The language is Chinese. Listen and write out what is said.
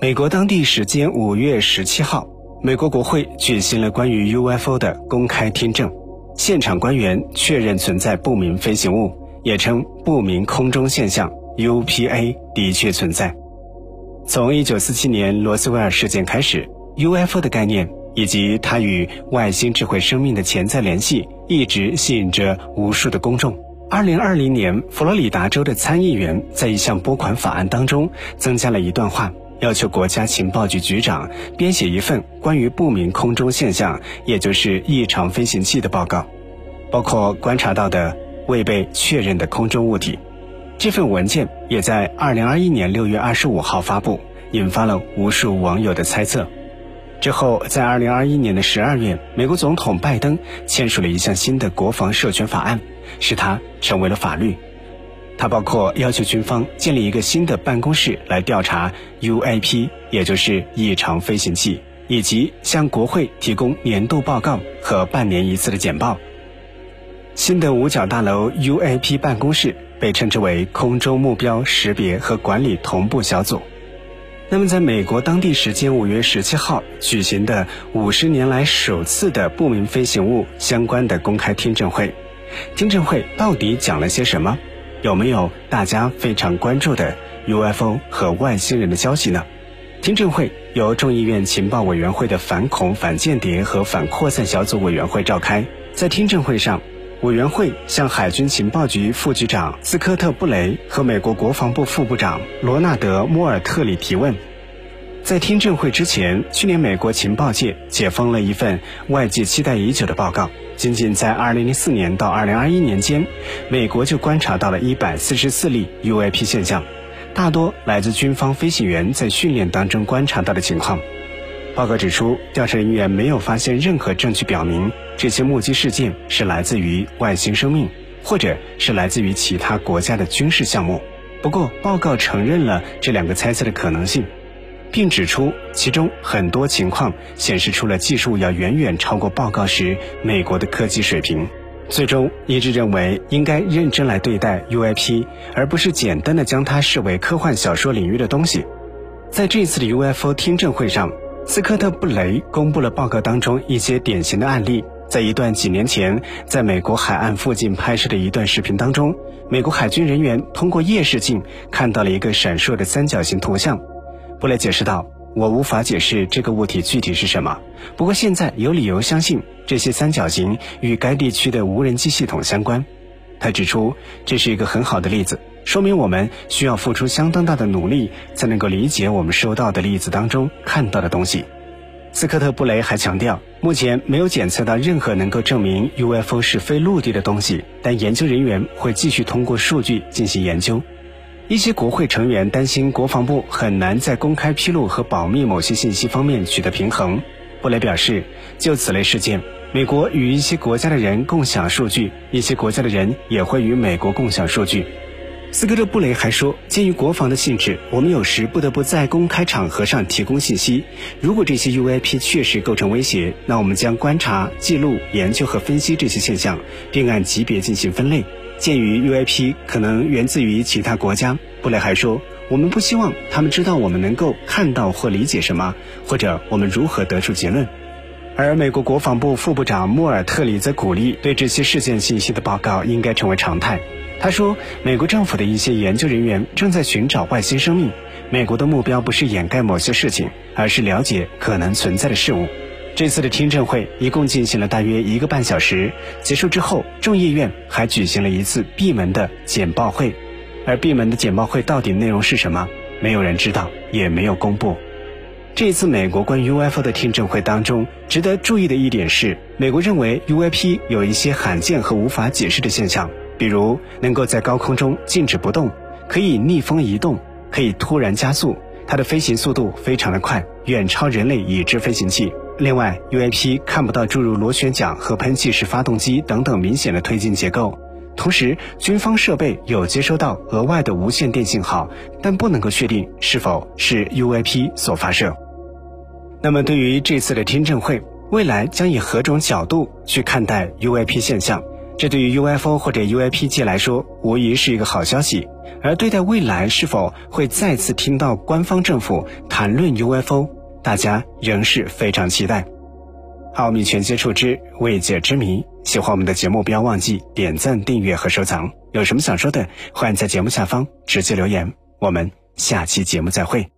美国当地时间五月十七号，美国国会举行了关于 UFO 的公开听证，现场官员确认存在不明飞行物，也称不明空中现象 UPA 的确存在。从一九四七年罗斯威尔事件开始，UFO 的概念以及它与外星智慧生命的潜在联系，一直吸引着无数的公众。二零二零年，佛罗里达州的参议员在一项拨款法案当中增加了一段话。要求国家情报局局长编写一份关于不明空中现象，也就是异常飞行器的报告，包括观察到的未被确认的空中物体。这份文件也在二零二一年六月二十五号发布，引发了无数网友的猜测。之后，在二零二一年的十二月，美国总统拜登签署了一项新的国防授权法案，使它成为了法律。它包括要求军方建立一个新的办公室来调查 UAP，也就是异常飞行器，以及向国会提供年度报告和半年一次的简报。新的五角大楼 UAP 办公室被称之为空中目标识别和管理同步小组。那么，在美国当地时间五月十七号举行的五十年来首次的不明飞行物相关的公开听证会，听证会到底讲了些什么？有没有大家非常关注的 UFO 和外星人的消息呢？听证会由众议院情报委员会的反恐、反间谍和反扩散小组委员会召开。在听证会上，委员会向海军情报局副局长斯科特·布雷和美国国防部副部长罗纳德·莫尔特里提问。在听证会之前，去年美国情报界解封了一份外界期待已久的报告。仅仅在2004年到2021年间，美国就观察到了144例 UAP 现象，大多来自军方飞行员在训练当中观察到的情况。报告指出，调查人员没有发现任何证据表明这些目击事件是来自于外星生命，或者是来自于其他国家的军事项目。不过，报告承认了这两个猜测的可能性。并指出，其中很多情况显示出了技术要远远超过报告时美国的科技水平。最终一致认为，应该认真来对待 UAP，而不是简单的将它视为科幻小说领域的东西。在这次的 UFO 听证会上，斯科特·布雷公布了报告当中一些典型的案例。在一段几年前在美国海岸附近拍摄的一段视频当中，美国海军人员通过夜视镜看到了一个闪烁的三角形图像。布雷解释道：“我无法解释这个物体具体是什么，不过现在有理由相信这些三角形与该地区的无人机系统相关。”他指出，这是一个很好的例子，说明我们需要付出相当大的努力才能够理解我们收到的例子当中看到的东西。斯科特·布雷还强调，目前没有检测到任何能够证明 UFO 是非陆地的东西，但研究人员会继续通过数据进行研究。一些国会成员担心国防部很难在公开披露和保密某些信息方面取得平衡。布雷表示，就此类事件，美国与一些国家的人共享数据，一些国家的人也会与美国共享数据。斯科特·布雷还说，鉴于国防的性质，我们有时不得不在公开场合上提供信息。如果这些 UAP 确实构成威胁，那我们将观察、记录、研究和分析这些现象，并按级别进行分类。鉴于 UAP 可能源自于其他国家，布雷还说：“我们不希望他们知道我们能够看到或理解什么，或者我们如何得出结论。”而美国国防部副部长莫尔特里则鼓励对这些事件信息的报告应该成为常态。他说：“美国政府的一些研究人员正在寻找外星生命。美国的目标不是掩盖某些事情，而是了解可能存在的事物。”这次的听证会一共进行了大约一个半小时，结束之后，众议院还举行了一次闭门的简报会。而闭门的简报会到底内容是什么，没有人知道，也没有公布。这一次美国关于 UFO 的听证会当中，值得注意的一点是，美国认为 UAP 有一些罕见和无法解释的现象，比如能够在高空中静止不动，可以逆风移动，可以突然加速，它的飞行速度非常的快，远超人类已知飞行器。另外，UAP 看不到诸如螺旋桨和喷气式发动机等等明显的推进结构。同时，军方设备有接收到额外的无线电信号，但不能够确定是否是 UAP 所发射。那么，对于这次的听证会，未来将以何种角度去看待 UAP 现象？这对于 UFO 或者 UAP 界来说，无疑是一个好消息。而对待未来是否会再次听到官方政府谈论 UFO，大家仍是非常期待。奥秘全接触之未解之谜，喜欢我们的节目，不要忘记点赞、订阅和收藏。有什么想说的，欢迎在节目下方直接留言。我们下期节目再会。